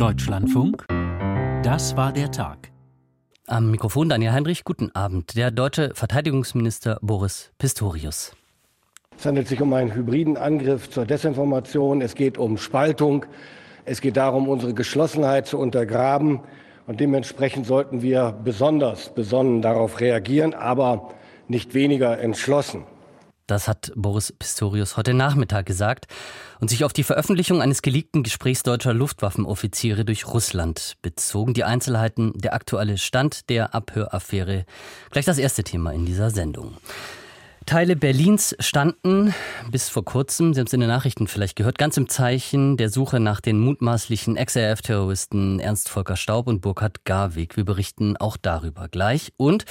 Deutschlandfunk, das war der Tag. Am Mikrofon Daniel Heinrich, guten Abend. Der deutsche Verteidigungsminister Boris Pistorius. Es handelt sich um einen hybriden Angriff zur Desinformation. Es geht um Spaltung. Es geht darum, unsere Geschlossenheit zu untergraben. Und dementsprechend sollten wir besonders besonnen darauf reagieren, aber nicht weniger entschlossen. Das hat Boris Pistorius heute Nachmittag gesagt und sich auf die Veröffentlichung eines geleakten Gesprächs deutscher Luftwaffenoffiziere durch Russland bezogen. Die Einzelheiten, der aktuelle Stand der Abhöraffäre. Gleich das erste Thema in dieser Sendung. Teile Berlins standen bis vor kurzem, Sie haben es in den Nachrichten vielleicht gehört, ganz im Zeichen der Suche nach den mutmaßlichen Ex-RF-Terroristen Ernst Volker Staub und Burkhard Garwig. Wir berichten auch darüber gleich. Und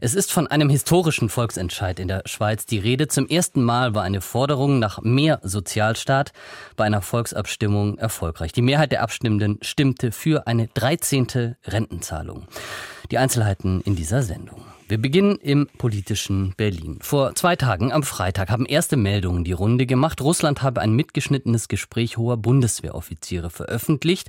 es ist von einem historischen Volksentscheid in der Schweiz die Rede. Zum ersten Mal war eine Forderung nach mehr Sozialstaat bei einer Volksabstimmung erfolgreich. Die Mehrheit der Abstimmenden stimmte für eine 13. Rentenzahlung. Die Einzelheiten in dieser Sendung. Wir beginnen im politischen Berlin. Vor zwei Tagen, am Freitag, haben erste Meldungen die Runde gemacht. Russland habe ein mitgeschnittenes Gespräch hoher Bundeswehroffiziere veröffentlicht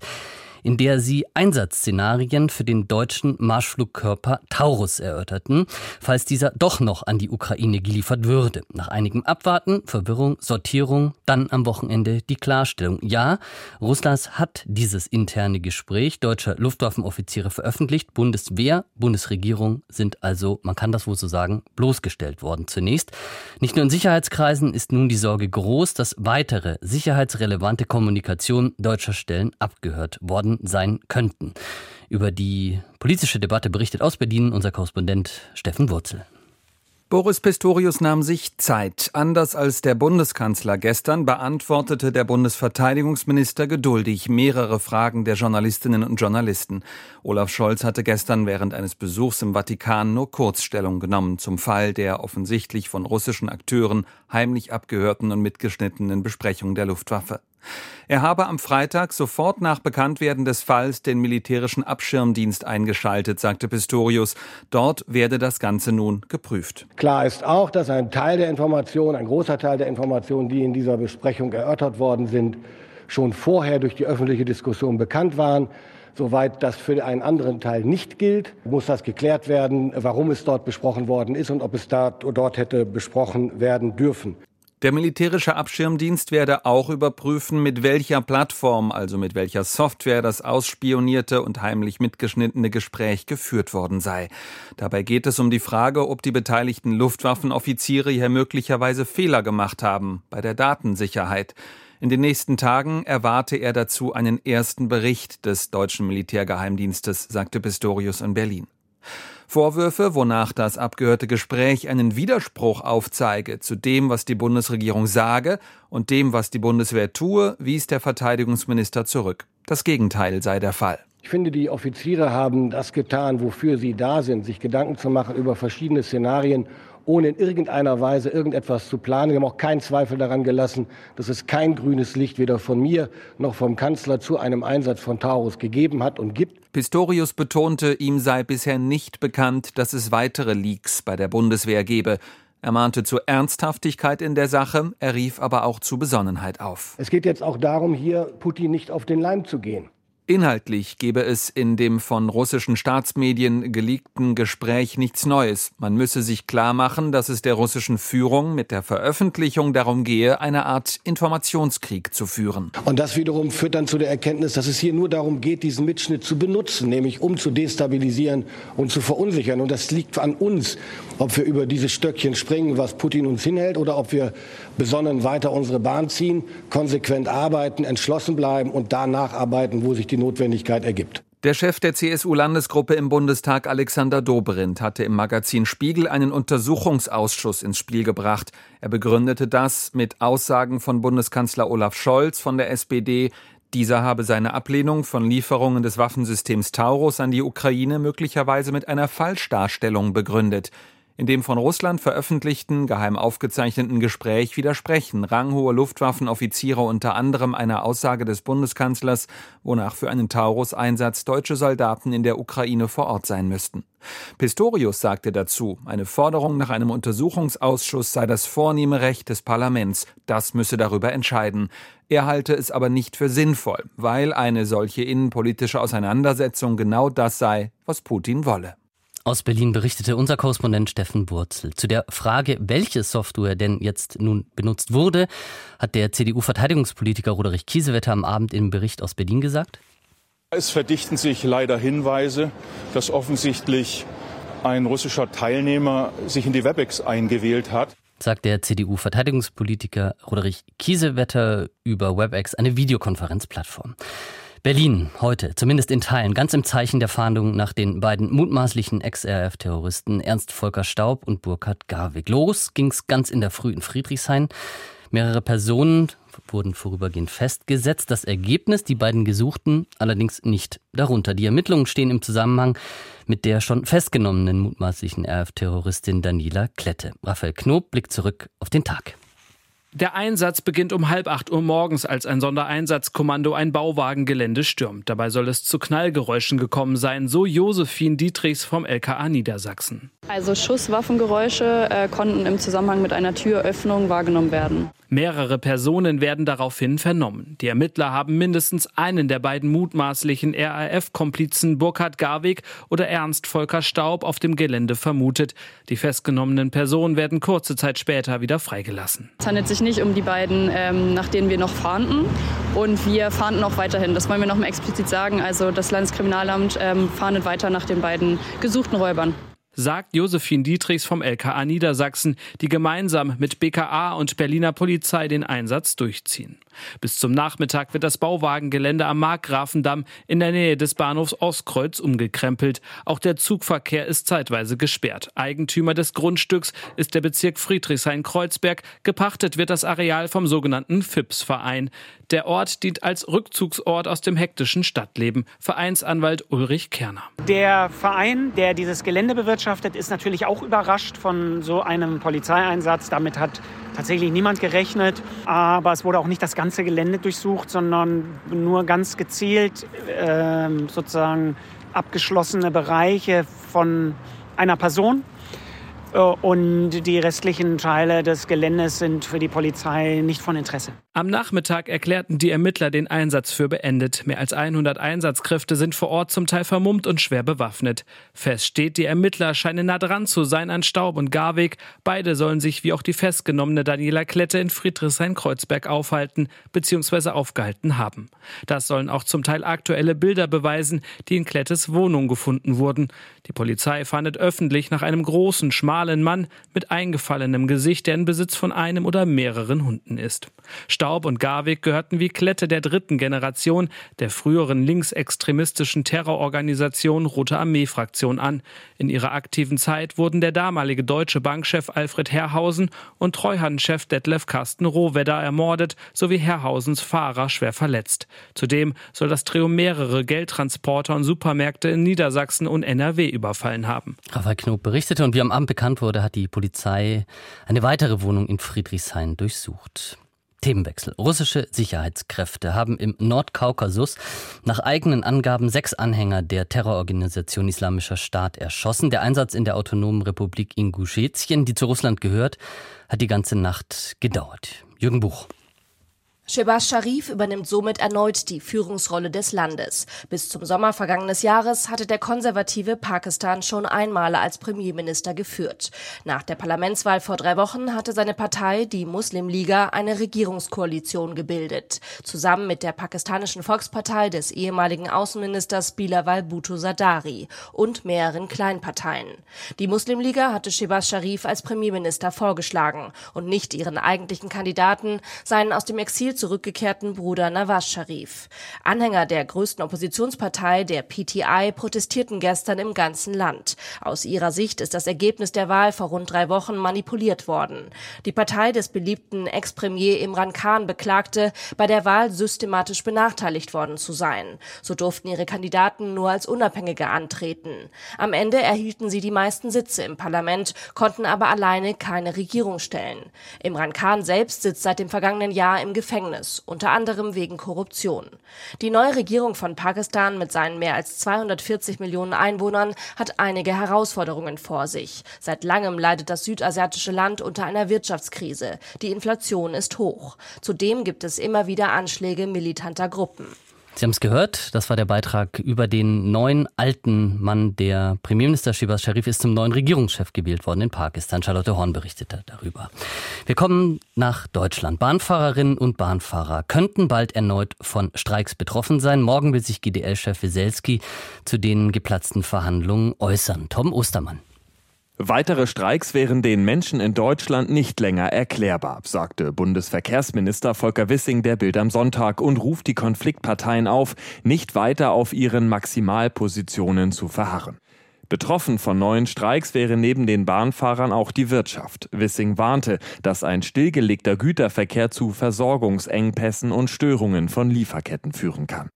in der sie Einsatzszenarien für den deutschen Marschflugkörper Taurus erörterten, falls dieser doch noch an die Ukraine geliefert würde. Nach einigem Abwarten, Verwirrung, Sortierung, dann am Wochenende die Klarstellung. Ja, Russland hat dieses interne Gespräch deutscher Luftwaffenoffiziere veröffentlicht. Bundeswehr, Bundesregierung sind also, man kann das wohl so sagen, bloßgestellt worden zunächst. Nicht nur in Sicherheitskreisen ist nun die Sorge groß, dass weitere sicherheitsrelevante Kommunikation deutscher Stellen abgehört worden sein könnten. Über die politische Debatte berichtet aus Berlin unser Korrespondent Steffen Wurzel. Boris Pistorius nahm sich Zeit. Anders als der Bundeskanzler gestern beantwortete der Bundesverteidigungsminister geduldig mehrere Fragen der Journalistinnen und Journalisten. Olaf Scholz hatte gestern während eines Besuchs im Vatikan nur Kurzstellung genommen zum Fall der offensichtlich von russischen Akteuren heimlich abgehörten und mitgeschnittenen Besprechung der Luftwaffe. Er habe am Freitag sofort nach Bekanntwerden des Falls den militärischen Abschirmdienst eingeschaltet, sagte Pistorius. Dort werde das Ganze nun geprüft. Klar ist auch, dass ein Teil der Informationen, ein großer Teil der Informationen, die in dieser Besprechung erörtert worden sind, schon vorher durch die öffentliche Diskussion bekannt waren. Soweit das für einen anderen Teil nicht gilt, muss das geklärt werden, warum es dort besprochen worden ist und ob es dort hätte besprochen werden dürfen. Der militärische Abschirmdienst werde auch überprüfen, mit welcher Plattform, also mit welcher Software das ausspionierte und heimlich mitgeschnittene Gespräch geführt worden sei. Dabei geht es um die Frage, ob die beteiligten Luftwaffenoffiziere hier möglicherweise Fehler gemacht haben bei der Datensicherheit. In den nächsten Tagen erwarte er dazu einen ersten Bericht des deutschen Militärgeheimdienstes, sagte Pistorius in Berlin. Vorwürfe, wonach das abgehörte Gespräch einen Widerspruch aufzeige zu dem, was die Bundesregierung sage und dem, was die Bundeswehr tue, wies der Verteidigungsminister zurück. Das Gegenteil sei der Fall. Ich finde, die Offiziere haben das getan, wofür sie da sind, sich Gedanken zu machen über verschiedene Szenarien ohne in irgendeiner Weise irgendetwas zu planen. Wir haben auch keinen Zweifel daran gelassen, dass es kein grünes Licht weder von mir noch vom Kanzler zu einem Einsatz von Taurus gegeben hat und gibt. Pistorius betonte, ihm sei bisher nicht bekannt, dass es weitere Leaks bei der Bundeswehr gebe. Er mahnte zu Ernsthaftigkeit in der Sache, er rief aber auch zu Besonnenheit auf. Es geht jetzt auch darum, hier Putin nicht auf den Leim zu gehen. Inhaltlich gebe es in dem von russischen Staatsmedien geleakten Gespräch nichts Neues. Man müsse sich klar machen, dass es der russischen Führung mit der Veröffentlichung darum gehe, eine Art Informationskrieg zu führen. Und das wiederum führt dann zu der Erkenntnis, dass es hier nur darum geht, diesen Mitschnitt zu benutzen, nämlich um zu destabilisieren und zu verunsichern. Und das liegt an uns, ob wir über dieses Stöckchen springen, was Putin uns hinhält, oder ob wir besonnen weiter unsere Bahn ziehen, konsequent arbeiten, entschlossen bleiben und da nacharbeiten, wo sich die Notwendigkeit ergibt. Der Chef der CSU-Landesgruppe im Bundestag, Alexander Dobrindt, hatte im Magazin Spiegel einen Untersuchungsausschuss ins Spiel gebracht. Er begründete das mit Aussagen von Bundeskanzler Olaf Scholz von der SPD. Dieser habe seine Ablehnung von Lieferungen des Waffensystems Taurus an die Ukraine möglicherweise mit einer Falschdarstellung begründet. In dem von Russland veröffentlichten, geheim aufgezeichneten Gespräch widersprechen ranghohe Luftwaffenoffiziere unter anderem einer Aussage des Bundeskanzlers, wonach für einen Taurus-Einsatz deutsche Soldaten in der Ukraine vor Ort sein müssten. Pistorius sagte dazu, eine Forderung nach einem Untersuchungsausschuss sei das vornehme Recht des Parlaments, das müsse darüber entscheiden. Er halte es aber nicht für sinnvoll, weil eine solche innenpolitische Auseinandersetzung genau das sei, was Putin wolle. Aus Berlin berichtete unser Korrespondent Steffen Wurzel. Zu der Frage, welche Software denn jetzt nun benutzt wurde, hat der CDU-Verteidigungspolitiker Roderich Kiesewetter am Abend im Bericht aus Berlin gesagt. Es verdichten sich leider Hinweise, dass offensichtlich ein russischer Teilnehmer sich in die WebEx eingewählt hat sagt der CDU-Verteidigungspolitiker Roderich Kiesewetter über WebEx, eine Videokonferenzplattform. Berlin heute, zumindest in Teilen, ganz im Zeichen der Fahndung nach den beiden mutmaßlichen Ex-RAF-Terroristen Ernst Volker Staub und Burkhard Garwig. Los ging's ganz in der Früh in Friedrichshain. Mehrere Personen wurden vorübergehend festgesetzt. Das Ergebnis, die beiden Gesuchten allerdings nicht darunter. Die Ermittlungen stehen im Zusammenhang mit der schon festgenommenen mutmaßlichen RF-Terroristin Daniela Klette. Raphael Knob blickt zurück auf den Tag. Der Einsatz beginnt um halb acht Uhr morgens, als ein Sondereinsatzkommando ein Bauwagengelände stürmt. Dabei soll es zu Knallgeräuschen gekommen sein, so Josephine Dietrichs vom LKA Niedersachsen. Also Schusswaffengeräusche äh, konnten im Zusammenhang mit einer Türöffnung wahrgenommen werden. Mehrere Personen werden daraufhin vernommen. Die Ermittler haben mindestens einen der beiden mutmaßlichen RAF-Komplizen Burkhard Garwig oder Ernst Volker Staub auf dem Gelände vermutet. Die festgenommenen Personen werden kurze Zeit später wieder freigelassen. Es handelt sich nicht um die beiden, ähm, nach denen wir noch fahnden. Und wir fahnden auch weiterhin. Das wollen wir noch mal explizit sagen. Also das Landeskriminalamt ähm, fahndet weiter nach den beiden gesuchten Räubern sagt Josephine Dietrichs vom LKA Niedersachsen, die gemeinsam mit BKA und Berliner Polizei den Einsatz durchziehen. Bis zum Nachmittag wird das Bauwagengelände am Markgrafendamm in der Nähe des Bahnhofs Ostkreuz umgekrempelt. Auch der Zugverkehr ist zeitweise gesperrt. Eigentümer des Grundstücks ist der Bezirk Friedrichshain-Kreuzberg. Gepachtet wird das Areal vom sogenannten FIPS-Verein. Der Ort dient als Rückzugsort aus dem hektischen Stadtleben. Vereinsanwalt Ulrich Kerner. Der Verein, der dieses Gelände bewirtschaftet, ist natürlich auch überrascht von so einem Polizeieinsatz. Damit hat tatsächlich niemand gerechnet. Aber es wurde auch nicht das ganze Gelände durchsucht, sondern nur ganz gezielt äh, sozusagen abgeschlossene Bereiche von einer Person. Äh, und die restlichen Teile des Geländes sind für die Polizei nicht von Interesse. Am Nachmittag erklärten die Ermittler den Einsatz für beendet. Mehr als 100 Einsatzkräfte sind vor Ort zum Teil vermummt und schwer bewaffnet. Fest steht, die Ermittler scheinen nah dran zu sein an Staub und Garweg. Beide sollen sich wie auch die festgenommene Daniela Klette in Friedrichshain-Kreuzberg aufhalten bzw. aufgehalten haben. Das sollen auch zum Teil aktuelle Bilder beweisen, die in Klettes Wohnung gefunden wurden. Die Polizei fahndet öffentlich nach einem großen, schmalen Mann mit eingefallenem Gesicht, der in Besitz von einem oder mehreren Hunden ist. Staub und Garwig gehörten wie Klette der dritten Generation der früheren linksextremistischen Terrororganisation Rote Armee-Fraktion an. In ihrer aktiven Zeit wurden der damalige deutsche Bankchef Alfred Herrhausen und Treuhandchef Detlef Carsten Rohwedder ermordet sowie Herrhausens Fahrer schwer verletzt. Zudem soll das Trio mehrere Geldtransporter und Supermärkte in Niedersachsen und NRW überfallen haben. Raphael Knob berichtete und wie am Abend bekannt wurde, hat die Polizei eine weitere Wohnung in Friedrichshain durchsucht. Themenwechsel. Russische Sicherheitskräfte haben im Nordkaukasus nach eigenen Angaben sechs Anhänger der Terrororganisation Islamischer Staat erschossen. Der Einsatz in der autonomen Republik Ingushetien, die zu Russland gehört, hat die ganze Nacht gedauert. Jürgen Buch. Shehbaz Sharif übernimmt somit erneut die Führungsrolle des Landes. Bis zum Sommer vergangenes Jahres hatte der konservative Pakistan schon einmal als Premierminister geführt. Nach der Parlamentswahl vor drei Wochen hatte seine Partei, die Muslimliga, eine Regierungskoalition gebildet. Zusammen mit der pakistanischen Volkspartei des ehemaligen Außenministers Bilawal Bhutto Zardari und mehreren Kleinparteien. Die Muslimliga hatte Shehbaz Sharif als Premierminister vorgeschlagen und nicht ihren eigentlichen Kandidaten, seinen aus dem Exil Exil zurückgekehrten Bruder Nawaz Sharif. Anhänger der größten Oppositionspartei, der PTI, protestierten gestern im ganzen Land. Aus ihrer Sicht ist das Ergebnis der Wahl vor rund drei Wochen manipuliert worden. Die Partei des beliebten Ex-Premier Imran Khan beklagte, bei der Wahl systematisch benachteiligt worden zu sein. So durften ihre Kandidaten nur als Unabhängige antreten. Am Ende erhielten sie die meisten Sitze im Parlament, konnten aber alleine keine Regierung stellen. Imran Khan selbst sitzt seit dem vergangenen Jahr im Gefängnis, unter anderem wegen Korruption. Die neue Regierung von Pakistan mit seinen mehr als 240 Millionen Einwohnern hat einige Herausforderungen vor sich. Seit langem leidet das südasiatische Land unter einer Wirtschaftskrise. Die Inflation ist hoch. Zudem gibt es immer wieder Anschläge militanter Gruppen. Sie haben es gehört, das war der Beitrag über den neuen alten Mann. Der Premierminister Shibas Sharif ist zum neuen Regierungschef gewählt worden in Pakistan. Charlotte Horn berichtete darüber. Wir kommen nach Deutschland. Bahnfahrerinnen und Bahnfahrer könnten bald erneut von Streiks betroffen sein. Morgen will sich GDL-Chef Weselski zu den geplatzten Verhandlungen äußern. Tom Ostermann. Weitere Streiks wären den Menschen in Deutschland nicht länger erklärbar, sagte Bundesverkehrsminister Volker Wissing der Bild am Sonntag und ruft die Konfliktparteien auf, nicht weiter auf ihren Maximalpositionen zu verharren. Betroffen von neuen Streiks wäre neben den Bahnfahrern auch die Wirtschaft. Wissing warnte, dass ein stillgelegter Güterverkehr zu Versorgungsengpässen und Störungen von Lieferketten führen kann.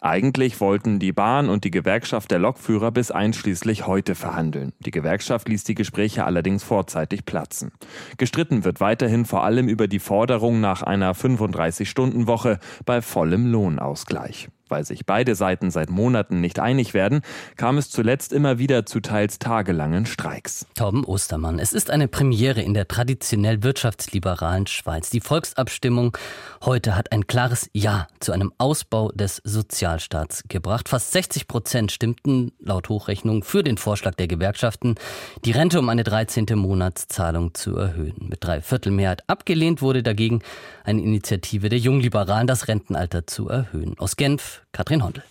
Eigentlich wollten die Bahn und die Gewerkschaft der Lokführer bis einschließlich heute verhandeln. Die Gewerkschaft ließ die Gespräche allerdings vorzeitig platzen. Gestritten wird weiterhin vor allem über die Forderung nach einer 35-Stunden-Woche bei vollem Lohnausgleich. Weil sich beide Seiten seit Monaten nicht einig werden, kam es zuletzt immer wieder zu teils tagelangen Streiks. Torben Ostermann, es ist eine Premiere in der traditionell wirtschaftsliberalen Schweiz. Die Volksabstimmung heute hat ein klares Ja zu einem Ausbau des Sozialstaats gebracht. Fast 60 Prozent stimmten laut Hochrechnung für den Vorschlag der Gewerkschaften, die Rente um eine 13. Monatszahlung zu erhöhen. Mit drei Viertel Mehrheit abgelehnt wurde dagegen eine Initiative der Jungliberalen, das Rentenalter zu erhöhen. Aus Genf Katrin Hondel.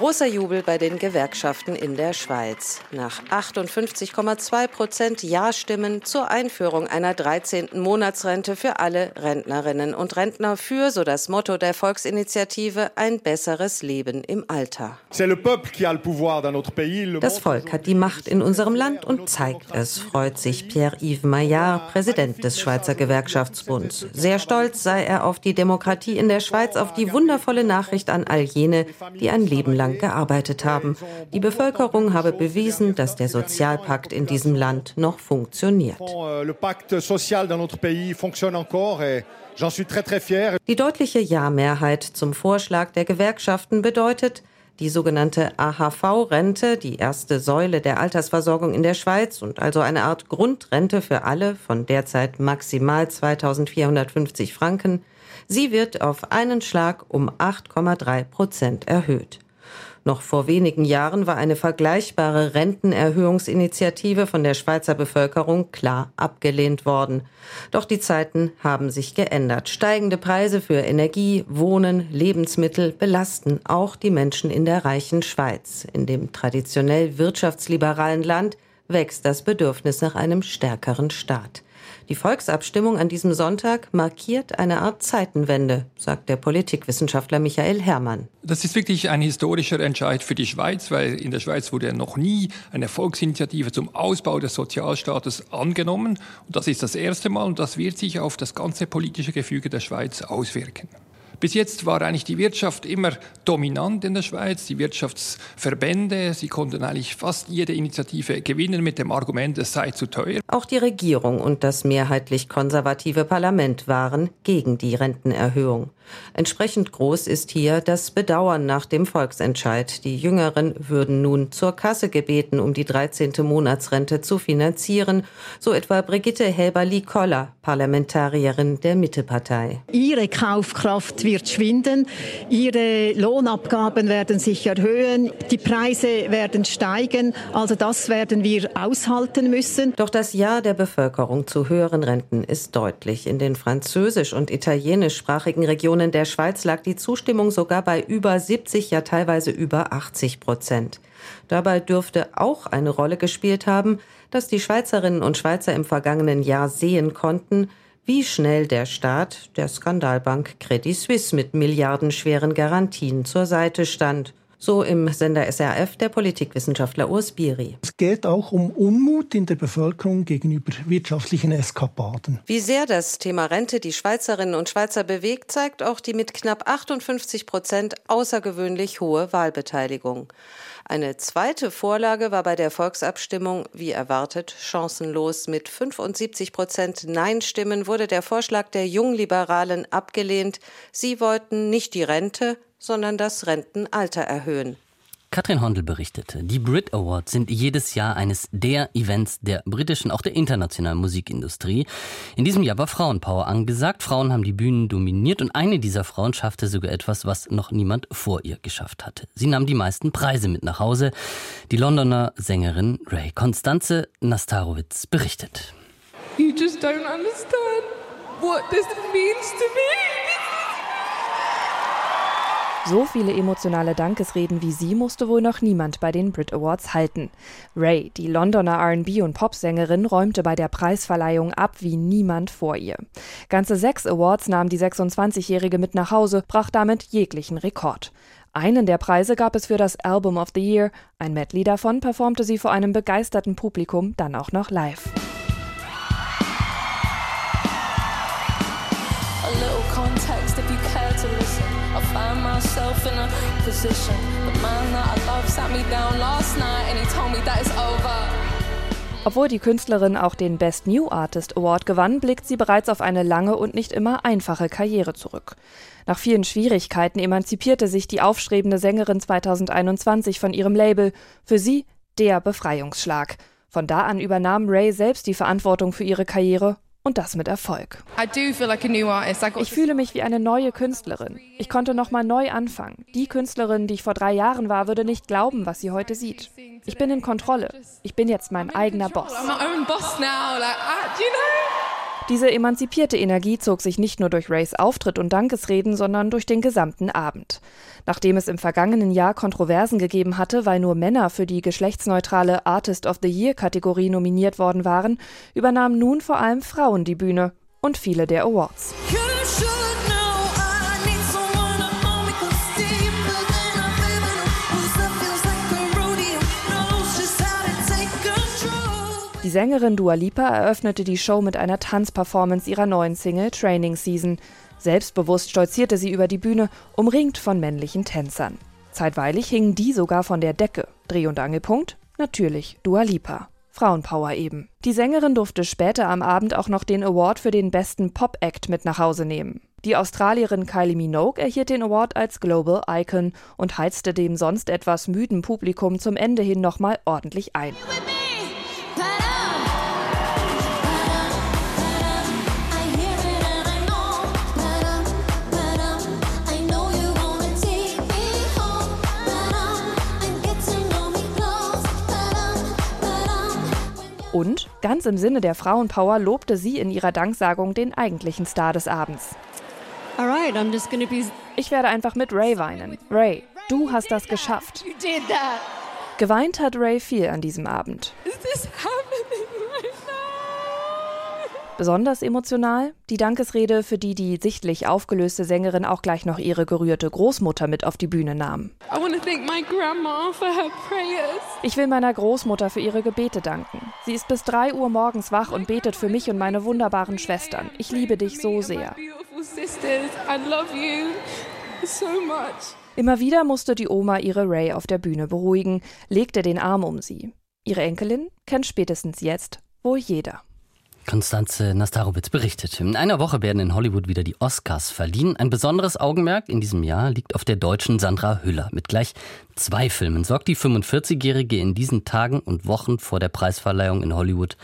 Großer Jubel bei den Gewerkschaften in der Schweiz. Nach 58,2 Prozent Ja-Stimmen zur Einführung einer 13. Monatsrente für alle Rentnerinnen und Rentner für, so das Motto der Volksinitiative, ein besseres Leben im Alter. Das Volk hat die Macht in unserem Land und zeigt es, freut sich Pierre-Yves Maillard, Präsident des Schweizer Gewerkschaftsbunds. Sehr stolz sei er auf die Demokratie in der Schweiz, auf die wundervolle Nachricht an all jene, die ein Leben lang gearbeitet haben. Die Bevölkerung habe bewiesen, dass der Sozialpakt in diesem Land noch funktioniert. Die deutliche Ja-Mehrheit zum Vorschlag der Gewerkschaften bedeutet, die sogenannte AHV-Rente, die erste Säule der Altersversorgung in der Schweiz und also eine Art Grundrente für alle von derzeit maximal 2450 Franken, sie wird auf einen Schlag um 8,3 Prozent erhöht. Noch vor wenigen Jahren war eine vergleichbare Rentenerhöhungsinitiative von der Schweizer Bevölkerung klar abgelehnt worden. Doch die Zeiten haben sich geändert. Steigende Preise für Energie, Wohnen, Lebensmittel belasten auch die Menschen in der reichen Schweiz. In dem traditionell wirtschaftsliberalen Land wächst das Bedürfnis nach einem stärkeren Staat. Die Volksabstimmung an diesem Sonntag markiert eine Art Zeitenwende, sagt der Politikwissenschaftler Michael Herrmann. Das ist wirklich ein historischer Entscheid für die Schweiz, weil in der Schweiz wurde noch nie eine Volksinitiative zum Ausbau des Sozialstaates angenommen. Und das ist das erste Mal und das wird sich auf das ganze politische Gefüge der Schweiz auswirken. Bis jetzt war eigentlich die Wirtschaft immer dominant in der Schweiz, die Wirtschaftsverbände, sie konnten eigentlich fast jede Initiative gewinnen mit dem Argument, es sei zu teuer. Auch die Regierung und das mehrheitlich konservative Parlament waren gegen die Rentenerhöhung. Entsprechend groß ist hier das Bedauern nach dem Volksentscheid. Die Jüngeren würden nun zur Kasse gebeten, um die 13. Monatsrente zu finanzieren, so etwa Brigitte Helberli-Koller, Parlamentarierin der Mittepartei. Ihre Kaufkraft wird schwinden, ihre Lohnabgaben werden sich erhöhen, die Preise werden steigen, also das werden wir aushalten müssen. Doch das Ja der Bevölkerung zu höheren Renten ist deutlich. In den französisch- und italienischsprachigen Regionen Regionen der Schweiz lag die Zustimmung sogar bei über 70, ja teilweise über 80 Prozent. Dabei dürfte auch eine Rolle gespielt haben, dass die Schweizerinnen und Schweizer im vergangenen Jahr sehen konnten, wie schnell der Staat der Skandalbank Credit Suisse mit milliardenschweren Garantien zur Seite stand. So im Sender SRF der Politikwissenschaftler Urs Biri. Es geht auch um Unmut in der Bevölkerung gegenüber wirtschaftlichen Eskapaden. Wie sehr das Thema Rente die Schweizerinnen und Schweizer bewegt, zeigt auch die mit knapp 58 Prozent außergewöhnlich hohe Wahlbeteiligung. Eine zweite Vorlage war bei der Volksabstimmung, wie erwartet, chancenlos. Mit 75 Prozent Nein-Stimmen wurde der Vorschlag der Jungliberalen abgelehnt. Sie wollten nicht die Rente, sondern das Rentenalter erhöhen. Katrin Hondel berichtete, die Brit Awards sind jedes Jahr eines der Events der britischen, auch der internationalen Musikindustrie. In diesem Jahr war Frauenpower angesagt. Frauen haben die Bühnen dominiert und eine dieser Frauen schaffte sogar etwas, was noch niemand vor ihr geschafft hatte. Sie nahm die meisten Preise mit nach Hause. Die Londoner Sängerin Ray Konstanze Nastarowitz berichtet. You just don't understand what this means to me. So viele emotionale Dankesreden wie sie musste wohl noch niemand bei den Brit Awards halten. Ray, die Londoner RB- und Popsängerin, räumte bei der Preisverleihung ab wie niemand vor ihr. Ganze sechs Awards nahm die 26-Jährige mit nach Hause, brach damit jeglichen Rekord. Einen der Preise gab es für das Album of the Year, ein Medley davon performte sie vor einem begeisterten Publikum dann auch noch live. Find myself in a position. The man that I love sat me down last night and he told me that it's over. Obwohl die Künstlerin auch den Best New Artist Award gewann, blickt sie bereits auf eine lange und nicht immer einfache Karriere zurück. Nach vielen Schwierigkeiten emanzipierte sich die aufstrebende Sängerin 2021 von ihrem Label. Für sie der Befreiungsschlag. Von da an übernahm Ray selbst die Verantwortung für ihre Karriere und das mit Erfolg. Ich fühle mich wie eine neue Künstlerin. Ich konnte nochmal neu anfangen. Die Künstlerin, die ich vor drei Jahren war, würde nicht glauben, was sie heute sieht. Ich bin in Kontrolle. Ich bin jetzt mein eigener Boss. Diese emanzipierte Energie zog sich nicht nur durch Rays Auftritt und Dankesreden, sondern durch den gesamten Abend. Nachdem es im vergangenen Jahr Kontroversen gegeben hatte, weil nur Männer für die geschlechtsneutrale Artist of the Year Kategorie nominiert worden waren, übernahmen nun vor allem Frauen die Bühne und viele der Awards. Die Sängerin Dua Lipa eröffnete die Show mit einer Tanzperformance ihrer neuen Single Training Season. Selbstbewusst stolzierte sie über die Bühne, umringt von männlichen Tänzern. Zeitweilig hingen die sogar von der Decke. Dreh- und Angelpunkt? Natürlich Dua Lipa. Frauenpower eben. Die Sängerin durfte später am Abend auch noch den Award für den besten Pop-Act mit nach Hause nehmen. Die Australierin Kylie Minogue erhielt den Award als Global Icon und heizte dem sonst etwas müden Publikum zum Ende hin nochmal ordentlich ein. Und, ganz im Sinne der Frauenpower, lobte sie in ihrer Danksagung den eigentlichen Star des Abends. Ich werde einfach mit Ray weinen. Ray, du hast das geschafft. Geweint hat Ray viel an diesem Abend. Besonders emotional die Dankesrede, für die die sichtlich aufgelöste Sängerin auch gleich noch ihre gerührte Großmutter mit auf die Bühne nahm. Ich will meiner Großmutter für ihre Gebete danken. Sie ist bis 3 Uhr morgens wach und betet für mich und meine wunderbaren Schwestern. Ich liebe dich so sehr. Immer wieder musste die Oma ihre Ray auf der Bühne beruhigen, legte den Arm um sie. Ihre Enkelin kennt spätestens jetzt wohl jeder. Konstanze Nastarowitz berichtet. In einer Woche werden in Hollywood wieder die Oscars verliehen. Ein besonderes Augenmerk in diesem Jahr liegt auf der deutschen Sandra Hüller. Mit gleich zwei Filmen sorgt die 45-Jährige in diesen Tagen und Wochen vor der Preisverleihung in Hollywood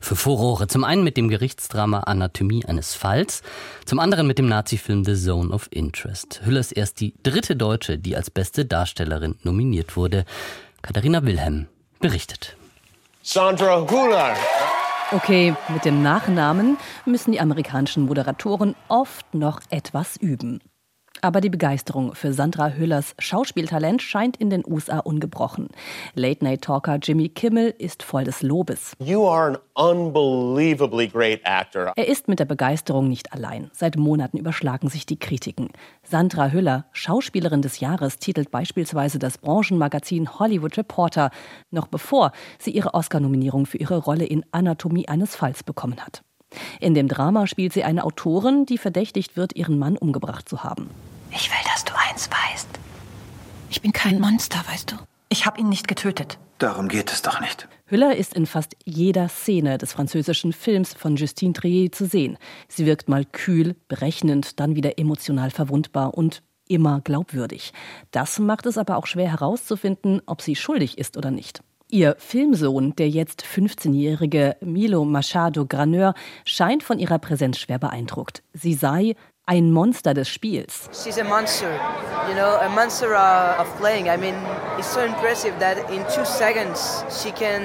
für Furore. Zum einen mit dem Gerichtsdrama Anatomie eines Falls, zum anderen mit dem Nazi-Film The Zone of Interest. Hüller ist erst die dritte Deutsche, die als beste Darstellerin nominiert wurde. Katharina Wilhelm berichtet. Sandra Hüller. Okay, mit dem Nachnamen müssen die amerikanischen Moderatoren oft noch etwas üben. Aber die Begeisterung für Sandra Hüllers Schauspieltalent scheint in den USA ungebrochen. Late-Night-Talker Jimmy Kimmel ist voll des Lobes. You are an unbelievably great actor. Er ist mit der Begeisterung nicht allein. Seit Monaten überschlagen sich die Kritiken. Sandra Hüller, Schauspielerin des Jahres, titelt beispielsweise das Branchenmagazin Hollywood Reporter, noch bevor sie ihre Oscar-Nominierung für ihre Rolle in Anatomie eines Falls bekommen hat. In dem Drama spielt sie eine Autorin, die verdächtigt wird, ihren Mann umgebracht zu haben. Ich will, dass du eins weißt. Ich bin kein Monster, weißt du. Ich habe ihn nicht getötet. Darum geht es doch nicht. Hüller ist in fast jeder Szene des französischen Films von Justine Trier zu sehen. Sie wirkt mal kühl, berechnend, dann wieder emotional verwundbar und immer glaubwürdig. Das macht es aber auch schwer herauszufinden, ob sie schuldig ist oder nicht. Ihr Filmsohn, der jetzt 15-jährige Milo Machado Graneur, scheint von ihrer Präsenz schwer beeindruckt. Sie sei ein Monster des Spiels. She's a monster, you know, a monster uh, of playing. I mean, it's so impressive that in two seconds she can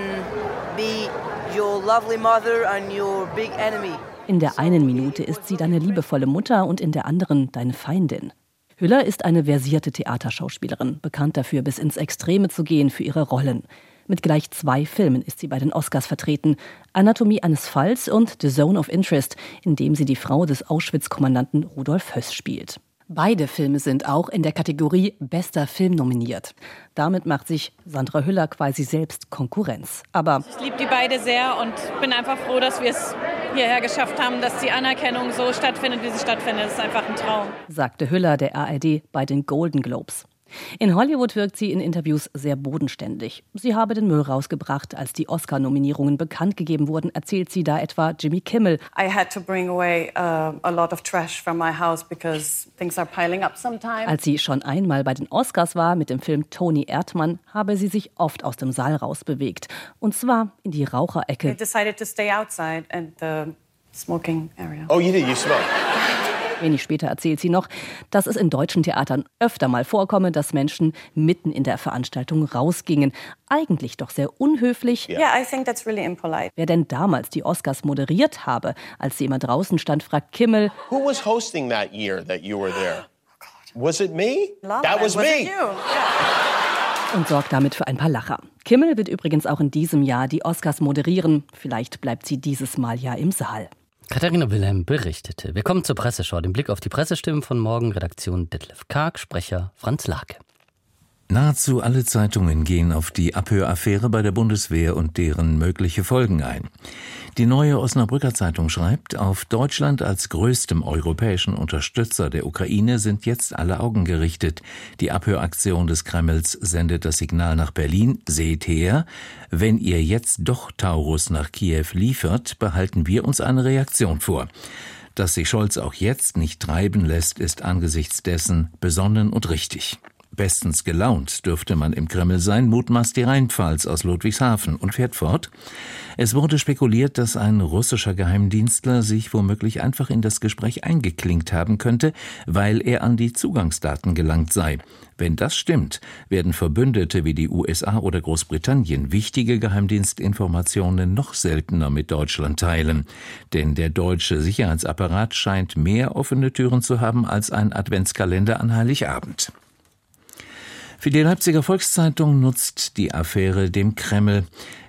be your lovely mother and your big enemy. In der einen Minute ist sie deine liebevolle Mutter und in der anderen deine Feindin. Hüller ist eine versierte Theaterschauspielerin, bekannt dafür, bis ins Extreme zu gehen für ihre Rollen. Mit gleich zwei Filmen ist sie bei den Oscars vertreten. Anatomie eines Falls und The Zone of Interest, in dem sie die Frau des Auschwitz-Kommandanten Rudolf Höss spielt. Beide Filme sind auch in der Kategorie Bester Film nominiert. Damit macht sich Sandra Hüller quasi selbst Konkurrenz. Aber ich liebe die beide sehr und bin einfach froh, dass wir es hierher geschafft haben, dass die Anerkennung so stattfindet, wie sie stattfindet. Das ist einfach ein Traum, sagte Hüller der ARD bei den Golden Globes. In Hollywood wirkt sie in Interviews sehr bodenständig. Sie habe den Müll rausgebracht, als die Oscar-Nominierungen bekannt gegeben wurden, erzählt sie da etwa Jimmy Kimmel. I had to bring away uh, a lot of trash from my house because things are piling up sometimes. Als sie schon einmal bei den Oscars war mit dem Film Tony Erdmann, habe sie sich oft aus dem Saal rausbewegt. Und zwar in die Raucherecke. I decided to stay outside and the smoking area. Oh, you did? You smoked? Wenig später erzählt sie noch, dass es in deutschen Theatern öfter mal vorkomme, dass Menschen mitten in der Veranstaltung rausgingen. Eigentlich doch sehr unhöflich. Yeah, I think that's really impolite. Wer denn damals die Oscars moderiert habe, als sie immer draußen stand, fragt Kimmel. Who was hosting that year that you were there? Was it me? Love that was, was me. It you? Yeah. Und sorgt damit für ein paar Lacher. Kimmel wird übrigens auch in diesem Jahr die Oscars moderieren. Vielleicht bleibt sie dieses Mal ja im Saal. Katharina Wilhelm berichtete. Wir kommen zur Presseschau. Den Blick auf die Pressestimmen von morgen. Redaktion Detlef Karg, Sprecher Franz Lake. Nahezu alle Zeitungen gehen auf die Abhöraffäre bei der Bundeswehr und deren mögliche Folgen ein. Die neue Osnabrücker Zeitung schreibt, auf Deutschland als größtem europäischen Unterstützer der Ukraine sind jetzt alle Augen gerichtet. Die Abhöraktion des Kremls sendet das Signal nach Berlin, seht her, wenn ihr jetzt doch Taurus nach Kiew liefert, behalten wir uns eine Reaktion vor. Dass sich Scholz auch jetzt nicht treiben lässt, ist angesichts dessen besonnen und richtig. Bestens gelaunt dürfte man im Kreml sein, mutmaßt die Rheinpfalz aus Ludwigshafen und fährt fort. Es wurde spekuliert, dass ein russischer Geheimdienstler sich womöglich einfach in das Gespräch eingeklinkt haben könnte, weil er an die Zugangsdaten gelangt sei. Wenn das stimmt, werden Verbündete wie die USA oder Großbritannien wichtige Geheimdienstinformationen noch seltener mit Deutschland teilen. Denn der deutsche Sicherheitsapparat scheint mehr offene Türen zu haben als ein Adventskalender an Heiligabend. Für die Leipziger Volkszeitung nutzt die Affäre dem Kreml.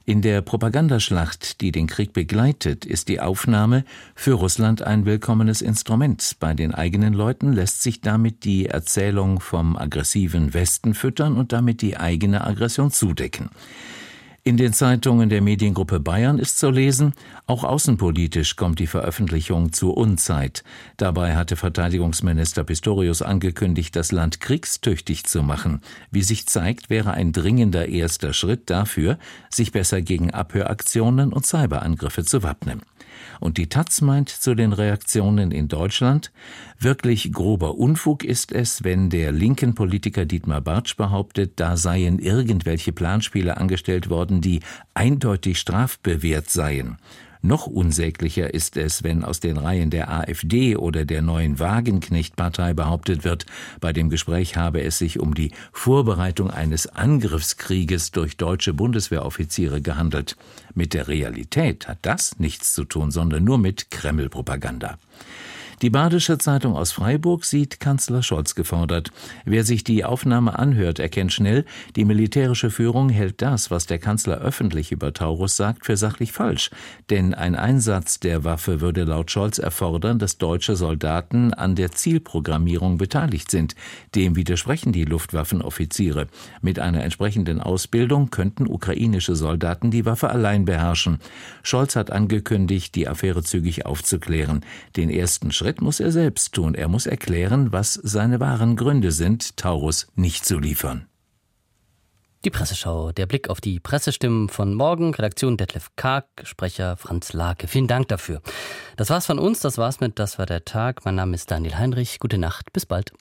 In der Propagandaschlacht, die den Krieg begleitet, ist die Aufnahme für Russland ein willkommenes Instrument. Bei den eigenen Leuten lässt sich damit die Erzählung vom aggressiven Westen füttern und damit die eigene Aggression zudecken. In den Zeitungen der Mediengruppe Bayern ist zu lesen, auch außenpolitisch kommt die Veröffentlichung zur Unzeit. Dabei hatte Verteidigungsminister Pistorius angekündigt, das Land kriegstüchtig zu machen. Wie sich zeigt, wäre ein dringender erster Schritt dafür, sich besser gegen Abhöraktionen und Cyberangriffe zu wappnen. Und die Taz meint zu den Reaktionen in Deutschland, wirklich grober Unfug ist es, wenn der linken Politiker Dietmar Bartsch behauptet, da seien irgendwelche Planspiele angestellt worden, die eindeutig strafbewehrt seien. Noch unsäglicher ist es, wenn aus den Reihen der AfD oder der neuen Wagenknecht-Partei behauptet wird, bei dem Gespräch habe es sich um die Vorbereitung eines Angriffskrieges durch deutsche Bundeswehroffiziere gehandelt. Mit der Realität hat das nichts zu tun, sondern nur mit Kreml-Propaganda. Die Badische Zeitung aus Freiburg sieht Kanzler Scholz gefordert. Wer sich die Aufnahme anhört, erkennt schnell, die militärische Führung hält das, was der Kanzler öffentlich über Taurus sagt, für sachlich falsch. Denn ein Einsatz der Waffe würde laut Scholz erfordern, dass deutsche Soldaten an der Zielprogrammierung beteiligt sind. Dem widersprechen die Luftwaffenoffiziere. Mit einer entsprechenden Ausbildung könnten ukrainische Soldaten die Waffe allein beherrschen. Scholz hat angekündigt, die Affäre zügig aufzuklären. Den ersten Schritt muss er selbst tun. Er muss erklären, was seine wahren Gründe sind, Taurus nicht zu liefern. Die Presseschau, der Blick auf die Pressestimmen von morgen, Redaktion Detlef Karg, Sprecher Franz Lake. Vielen Dank dafür. Das war's von uns, das war's mit Das war der Tag. Mein Name ist Daniel Heinrich. Gute Nacht, bis bald.